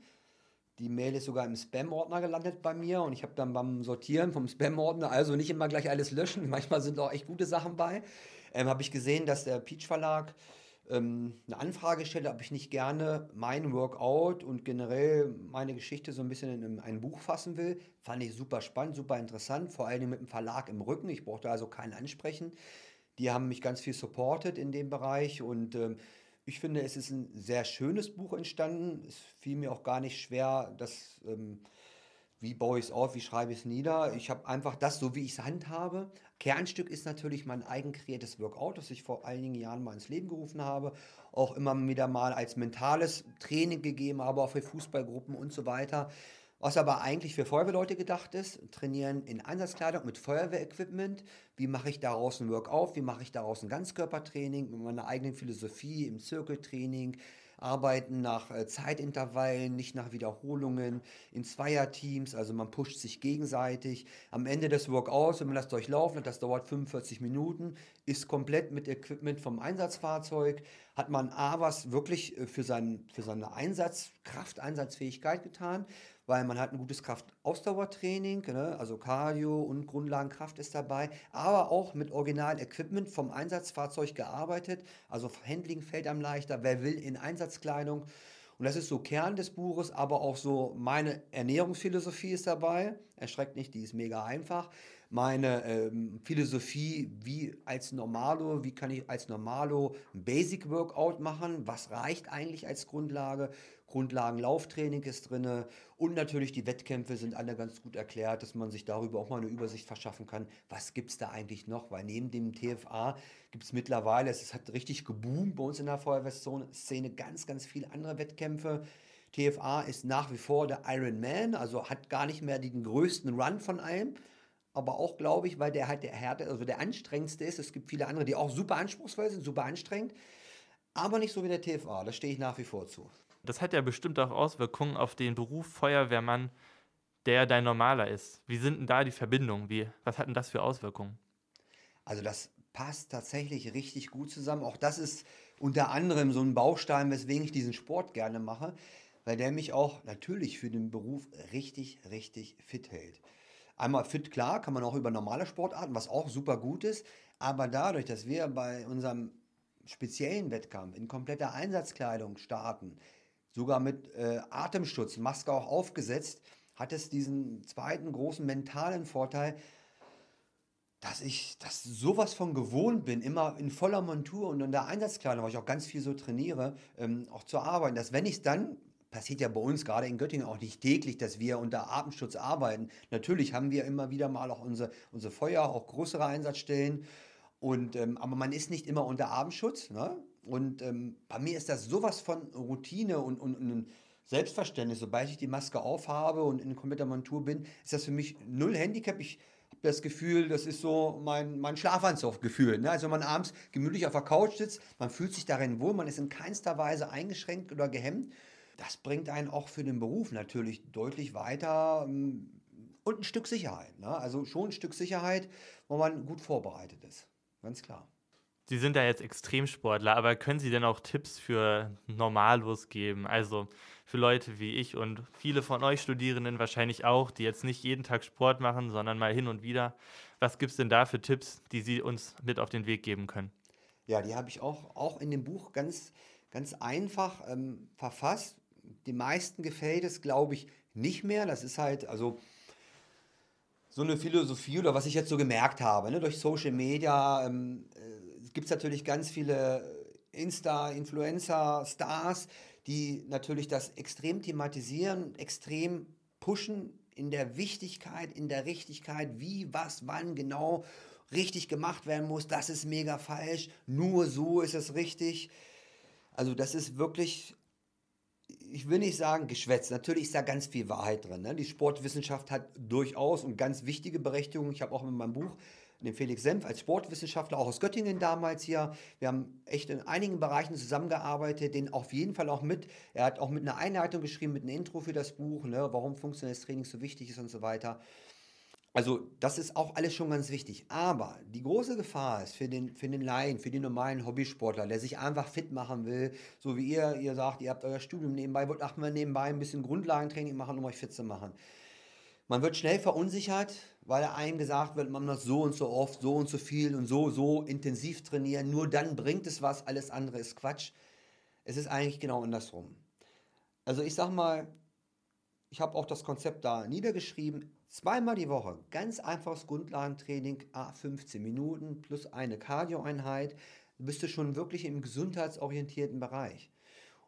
Die Mail ist sogar im Spam-Ordner gelandet bei mir und ich habe dann beim Sortieren vom Spam-Ordner, also nicht immer gleich alles löschen, manchmal sind auch echt gute Sachen bei, ähm, habe ich gesehen, dass der Peach Verlag ähm, eine Anfrage stelle, ob ich nicht gerne mein Workout und generell meine Geschichte so ein bisschen in ein Buch fassen will. Fand ich super spannend, super interessant, vor allem mit dem Verlag im Rücken. Ich brauchte also keinen ansprechen. Die haben mich ganz viel supportet in dem Bereich und ähm, ich finde, es ist ein sehr schönes Buch entstanden. Es fiel mir auch gar nicht schwer, das ähm, wie baue ich es auf, wie schreibe ich es nieder. Ich habe einfach das, so wie ich es handhabe. Kernstück ist natürlich mein eigen kreiertes Workout, das ich vor einigen Jahren mal ins Leben gerufen habe. Auch immer wieder mal als mentales Training gegeben habe, auch für Fußballgruppen und so weiter. Was aber eigentlich für Feuerwehrleute gedacht ist, trainieren in Einsatzkleidung mit Feuerwehrequipment. Wie mache ich daraus ein Workout? Wie mache ich daraus ein Ganzkörpertraining mit meiner eigenen Philosophie im Zirkeltraining? Arbeiten nach äh, Zeitintervallen, nicht nach Wiederholungen, in Zweierteams, also man pusht sich gegenseitig. Am Ende des Workouts, wenn man das durchlaufen hat, das dauert 45 Minuten, ist komplett mit Equipment vom Einsatzfahrzeug, hat man A, was wirklich äh, für, sein, für seine Einsatz, Krafteinsatzfähigkeit getan, weil man hat ein gutes Kraftausdauertraining, ne? also Cardio und Grundlagenkraft ist dabei, aber auch mit Original-Equipment vom Einsatzfahrzeug gearbeitet, also Handling fällt einem leichter, wer will in Einsatzkleidung. Und das ist so Kern des Buches, aber auch so meine Ernährungsphilosophie ist dabei. Erschreckt nicht, die ist mega einfach meine ähm, Philosophie, wie als Normalo, wie kann ich als Normalo ein Basic Workout machen, was reicht eigentlich als Grundlage, Grundlagenlauftraining ist drin und natürlich die Wettkämpfe sind alle ganz gut erklärt, dass man sich darüber auch mal eine Übersicht verschaffen kann, was gibt es da eigentlich noch, weil neben dem TFA gibt es mittlerweile, es hat richtig geboomt bei uns in der Feuerwehrszene, ganz, ganz viele andere Wettkämpfe. TFA ist nach wie vor der Ironman, also hat gar nicht mehr den größten Run von allem, aber auch, glaube ich, weil der halt der härte, also der anstrengendste ist. Es gibt viele andere, die auch super anspruchsvoll sind, super anstrengend, aber nicht so wie der TFA. Da stehe ich nach wie vor zu. Das hat ja bestimmt auch Auswirkungen auf den Beruf Feuerwehrmann, der dein normaler ist. Wie sind denn da die Verbindungen? Wie, was hat denn das für Auswirkungen? Also das passt tatsächlich richtig gut zusammen. Auch das ist unter anderem so ein Baustein, weswegen ich diesen Sport gerne mache, weil der mich auch natürlich für den Beruf richtig, richtig fit hält. Einmal fit, klar, kann man auch über normale Sportarten, was auch super gut ist. Aber dadurch, dass wir bei unserem speziellen Wettkampf in kompletter Einsatzkleidung starten, sogar mit äh, Atemschutz, Maske auch aufgesetzt, hat es diesen zweiten großen mentalen Vorteil, dass ich das sowas von gewohnt bin, immer in voller Montur und in der Einsatzkleidung, weil ich auch ganz viel so trainiere, ähm, auch zu arbeiten, dass wenn ich dann passiert ja bei uns gerade in Göttingen auch nicht täglich, dass wir unter Atemschutz arbeiten. Natürlich haben wir immer wieder mal auch unsere, unsere Feuer, auch größere Einsatzstellen. Und, ähm, aber man ist nicht immer unter Atemschutz. Ne? Und ähm, bei mir ist das sowas von Routine und, und, und Selbstverständnis. Sobald ich die Maske aufhabe und in kompletter Montur bin, ist das für mich null Handicap. Ich habe das Gefühl, das ist so mein, mein Schlafanzug-Gefühl. Ne? Also wenn man abends gemütlich auf der Couch sitzt, man fühlt sich darin wohl, man ist in keinster Weise eingeschränkt oder gehemmt. Das bringt einen auch für den Beruf natürlich deutlich weiter ähm, und ein Stück Sicherheit. Ne? Also schon ein Stück Sicherheit, wo man gut vorbereitet ist. Ganz klar. Sie sind ja jetzt Extremsportler, aber können Sie denn auch Tipps für Normalos geben? Also für Leute wie ich und viele von euch Studierenden wahrscheinlich auch, die jetzt nicht jeden Tag Sport machen, sondern mal hin und wieder. Was gibt es denn da für Tipps, die Sie uns mit auf den Weg geben können? Ja, die habe ich auch, auch in dem Buch ganz, ganz einfach ähm, verfasst den meisten gefällt es, glaube ich, nicht mehr. Das ist halt, also so eine Philosophie oder was ich jetzt so gemerkt habe, ne, durch Social Media ähm, äh, gibt es natürlich ganz viele Insta, Influencer, Stars, die natürlich das extrem thematisieren, extrem pushen in der Wichtigkeit, in der Richtigkeit, wie, was, wann genau richtig gemacht werden muss, das ist mega falsch, nur so ist es richtig. Also das ist wirklich, ich will nicht sagen Geschwätz, natürlich ist da ganz viel Wahrheit drin. Ne? Die Sportwissenschaft hat durchaus und ganz wichtige Berechtigung. Ich habe auch in meinem Buch den Felix Senf als Sportwissenschaftler, auch aus Göttingen damals hier. Wir haben echt in einigen Bereichen zusammengearbeitet, den auf jeden Fall auch mit. Er hat auch mit einer Einleitung geschrieben, mit einem Intro für das Buch, ne, warum funktionelles Training so wichtig ist und so weiter. Also das ist auch alles schon ganz wichtig. Aber die große Gefahr ist für den, für den Laien, für den normalen Hobbysportler, der sich einfach fit machen will, so wie ihr, ihr sagt, ihr habt euer Studium nebenbei, wollt ach mal nebenbei ein bisschen Grundlagentraining machen, um euch fit zu machen. Man wird schnell verunsichert, weil einem gesagt wird, man muss so und so oft, so und so viel und so, so intensiv trainieren. Nur dann bringt es was, alles andere ist Quatsch. Es ist eigentlich genau andersrum. Also ich sag mal, ich habe auch das Konzept da niedergeschrieben. Zweimal die Woche, ganz einfaches Grundlagentraining, 15 Minuten plus eine Cardio-Einheit, bist du schon wirklich im gesundheitsorientierten Bereich.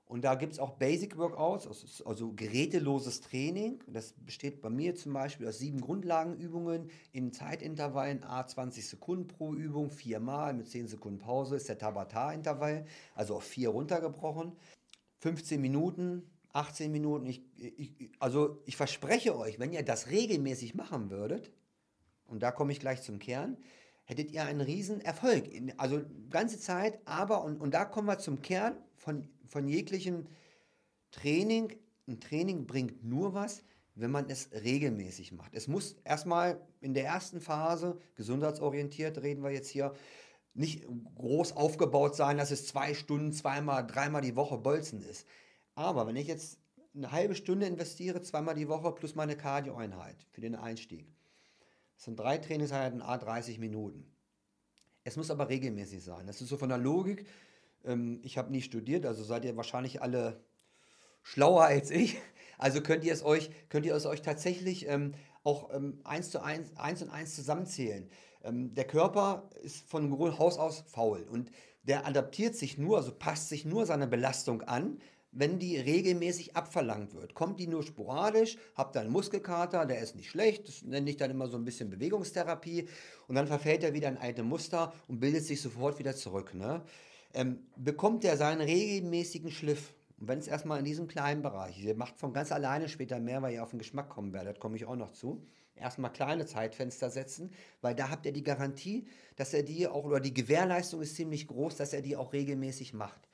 Und da gibt es auch Basic Workouts, also geräteloses Training. Das besteht bei mir zum Beispiel aus sieben Grundlagenübungen in Zeitintervallen, a 20 Sekunden pro Übung, viermal mit 10 Sekunden Pause ist der Tabata-Intervall, also auf vier runtergebrochen. 15 Minuten, 18 Minuten. Ich, ich, also ich verspreche euch, wenn ihr das regelmäßig machen würdet, und da komme ich gleich zum Kern, hättet ihr einen riesen Erfolg. Also ganze Zeit, aber, und, und da kommen wir zum Kern von, von jeglichem Training. Ein Training bringt nur was, wenn man es regelmäßig macht. Es muss erstmal in der ersten Phase, gesundheitsorientiert reden wir jetzt hier, nicht groß aufgebaut sein, dass es zwei Stunden, zweimal, dreimal die Woche Bolzen ist. Aber wenn ich jetzt eine halbe Stunde investiere, zweimal die Woche plus meine Cardio-Einheit für den Einstieg, das sind drei Trainingseinheiten, a 30 Minuten. Es muss aber regelmäßig sein. Das ist so von der Logik. Ähm, ich habe nie studiert, also seid ihr wahrscheinlich alle schlauer als ich. Also könnt ihr es euch, könnt ihr es euch tatsächlich ähm, auch ähm, eins zu eins, eins und eins zusammenzählen. Ähm, der Körper ist von Haus aus faul und der adaptiert sich nur, also passt sich nur seiner Belastung an, wenn die regelmäßig abverlangt wird. Kommt die nur sporadisch, habt ihr einen Muskelkater, der ist nicht schlecht, das nenne ich dann immer so ein bisschen Bewegungstherapie und dann verfällt er wieder in alte Muster und bildet sich sofort wieder zurück. Ne? Ähm, bekommt er seinen regelmäßigen Schliff, und wenn es erstmal in diesem kleinen Bereich, ihr macht von ganz alleine später mehr, weil ihr auf den Geschmack kommen werdet, komme ich auch noch zu. Erstmal kleine Zeitfenster setzen, weil da habt ihr die Garantie, dass er die auch, oder die Gewährleistung ist ziemlich groß, dass er die auch regelmäßig macht.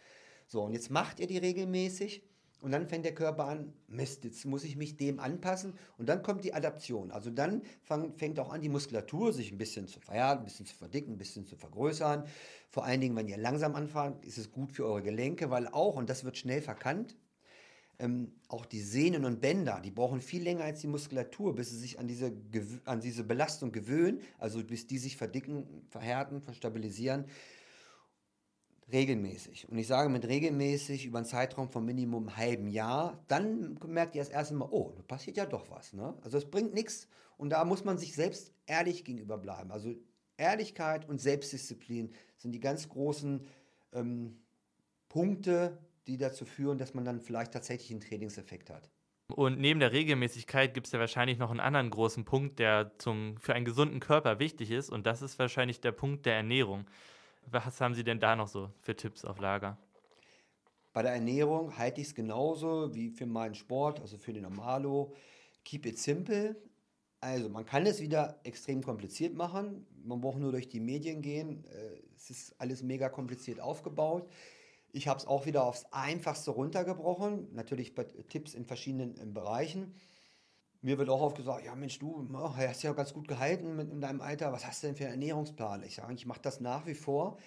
So, und jetzt macht ihr die regelmäßig und dann fängt der Körper an, Mist, jetzt muss ich mich dem anpassen und dann kommt die Adaption. Also dann fang, fängt auch an, die Muskulatur sich ein bisschen zu verhärten, ein bisschen zu verdicken, ein bisschen zu vergrößern. Vor allen Dingen, wenn ihr langsam anfangt, ist es gut für eure Gelenke, weil auch, und das wird schnell verkannt, ähm, auch die Sehnen und Bänder, die brauchen viel länger als die Muskulatur, bis sie sich an diese, an diese Belastung gewöhnen, also bis die sich verdicken, verhärten, verstabilisieren regelmäßig. Und ich sage mit regelmäßig über einen Zeitraum von Minimum einem halben Jahr, dann merkt ihr das erste Mal, oh, da passiert ja doch was. Ne? Also es bringt nichts und da muss man sich selbst ehrlich gegenüber bleiben. Also Ehrlichkeit und Selbstdisziplin sind die ganz großen ähm, Punkte, die dazu führen, dass man dann vielleicht tatsächlich einen Trainingseffekt hat. Und neben der Regelmäßigkeit gibt es ja wahrscheinlich noch einen anderen großen Punkt, der zum, für einen gesunden Körper wichtig ist. Und das ist wahrscheinlich der Punkt der Ernährung. Was haben Sie denn da noch so für Tipps auf Lager? Bei der Ernährung halte ich es genauso wie für meinen Sport, also für den Normalo. Keep it simple. Also man kann es wieder extrem kompliziert machen. Man braucht nur durch die Medien gehen. Äh, es ist alles mega kompliziert aufgebaut. Ich habe es auch wieder aufs Einfachste runtergebrochen. Natürlich Tipps in verschiedenen Bereichen. Mir wird auch oft gesagt, ja Mensch, du oh, hast ja ganz gut gehalten mit, in deinem Alter, was hast du denn für einen Ernährungsplan? Ich sage, ich mache das nach wie vor,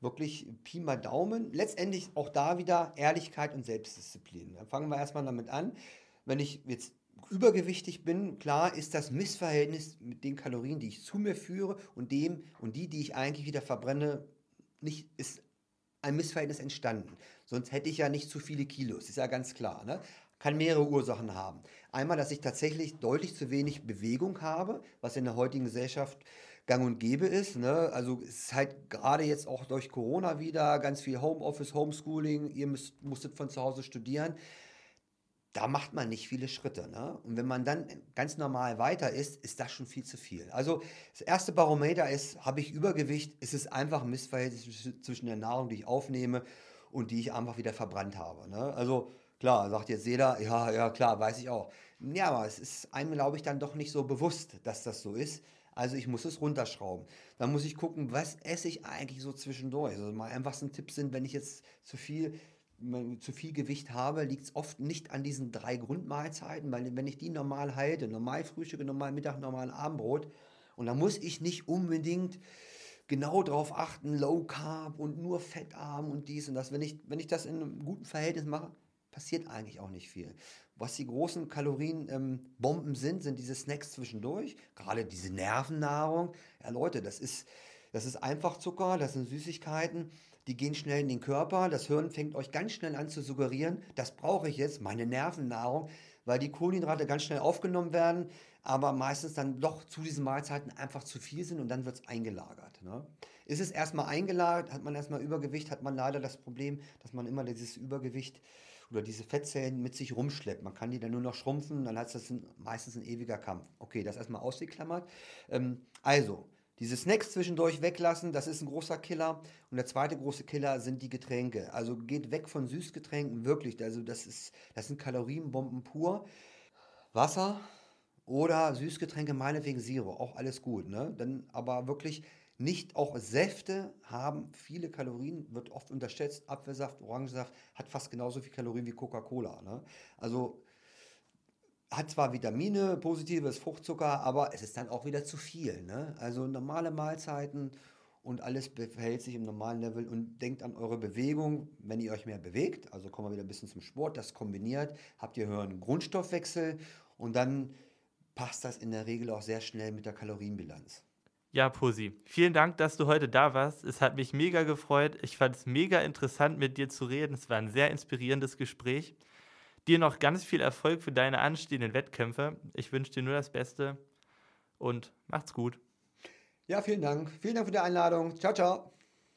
wirklich Pi mal Daumen. Letztendlich auch da wieder Ehrlichkeit und Selbstdisziplin. Dann fangen wir erstmal damit an. Wenn ich jetzt übergewichtig bin, klar ist das Missverhältnis mit den Kalorien, die ich zu mir führe und dem und die, die ich eigentlich wieder verbrenne, nicht, ist ein Missverhältnis entstanden. Sonst hätte ich ja nicht zu viele Kilos, ist ja ganz klar. Ne? kann mehrere Ursachen haben. Einmal, dass ich tatsächlich deutlich zu wenig Bewegung habe, was in der heutigen Gesellschaft gang und gäbe ist. Ne? Also es ist halt gerade jetzt auch durch Corona wieder ganz viel Homeoffice, Homeschooling, ihr müsst, musstet von zu Hause studieren. da macht man nicht viele Schritte. Ne? Und wenn man dann ganz normal weiter ist, ist das schon viel zu viel. Also das erste Barometer ist, habe ich Übergewicht, ist es einfach ein Missverhältnis zwischen der Nahrung, die ich aufnehme und die ich einfach wieder verbrannt habe. Ne? Also klar, sagt jetzt jeder, ja, ja, klar, weiß ich auch. Ja, aber es ist einem, glaube ich, dann doch nicht so bewusst, dass das so ist. Also ich muss es runterschrauben. Dann muss ich gucken, was esse ich eigentlich so zwischendurch. Also mal einfachsten Tipps sind, wenn ich jetzt zu viel zu viel Gewicht habe, liegt es oft nicht an diesen drei Grundmahlzeiten, weil wenn ich die normal halte, normal Frühstücke, normal Mittag, normal Abendbrot, und da muss ich nicht unbedingt genau darauf achten, Low Carb und nur fettarm und dies und das. Wenn ich, wenn ich das in einem guten Verhältnis mache, passiert eigentlich auch nicht viel. Was die großen Kalorienbomben ähm, sind, sind diese Snacks zwischendurch, gerade diese Nervennahrung. Ja, Leute, das ist, das ist einfach Zucker, das sind Süßigkeiten die gehen schnell in den Körper. Das Hirn fängt euch ganz schnell an zu suggerieren, das brauche ich jetzt, meine Nervennahrung, weil die Kohlenhydrate ganz schnell aufgenommen werden, aber meistens dann doch zu diesen Mahlzeiten einfach zu viel sind und dann wird es eingelagert. Ne? Ist es erstmal eingelagert, hat man erstmal Übergewicht, hat man leider das Problem, dass man immer dieses Übergewicht oder diese Fettzellen mit sich rumschleppt. Man kann die dann nur noch schrumpfen, dann hat das meistens ein ewiger Kampf. Okay, das erstmal ausgeklammert. Ähm, also, diese Snacks zwischendurch weglassen, das ist ein großer Killer. Und der zweite große Killer sind die Getränke. Also geht weg von Süßgetränken, wirklich. Also das, ist, das sind Kalorienbomben pur. Wasser oder Süßgetränke, meinetwegen Zero, auch alles gut. Ne? Dann aber wirklich nicht auch Säfte haben viele Kalorien, wird oft unterschätzt. Apfelsaft, Orangensaft hat fast genauso viel Kalorien wie Coca-Cola. Ne? Also hat zwar Vitamine, positives Fruchtzucker, aber es ist dann auch wieder zu viel. Ne? Also normale Mahlzeiten und alles verhält sich im normalen Level und denkt an eure Bewegung, wenn ihr euch mehr bewegt. Also kommen wir wieder ein bisschen zum Sport, das kombiniert, habt ihr höheren Grundstoffwechsel und dann passt das in der Regel auch sehr schnell mit der Kalorienbilanz. Ja, Posi, vielen Dank, dass du heute da warst. Es hat mich mega gefreut. Ich fand es mega interessant, mit dir zu reden. Es war ein sehr inspirierendes Gespräch. Dir noch ganz viel Erfolg für deine anstehenden Wettkämpfe. Ich wünsche dir nur das Beste und macht's gut. Ja, vielen Dank. Vielen Dank für die Einladung. Ciao, ciao.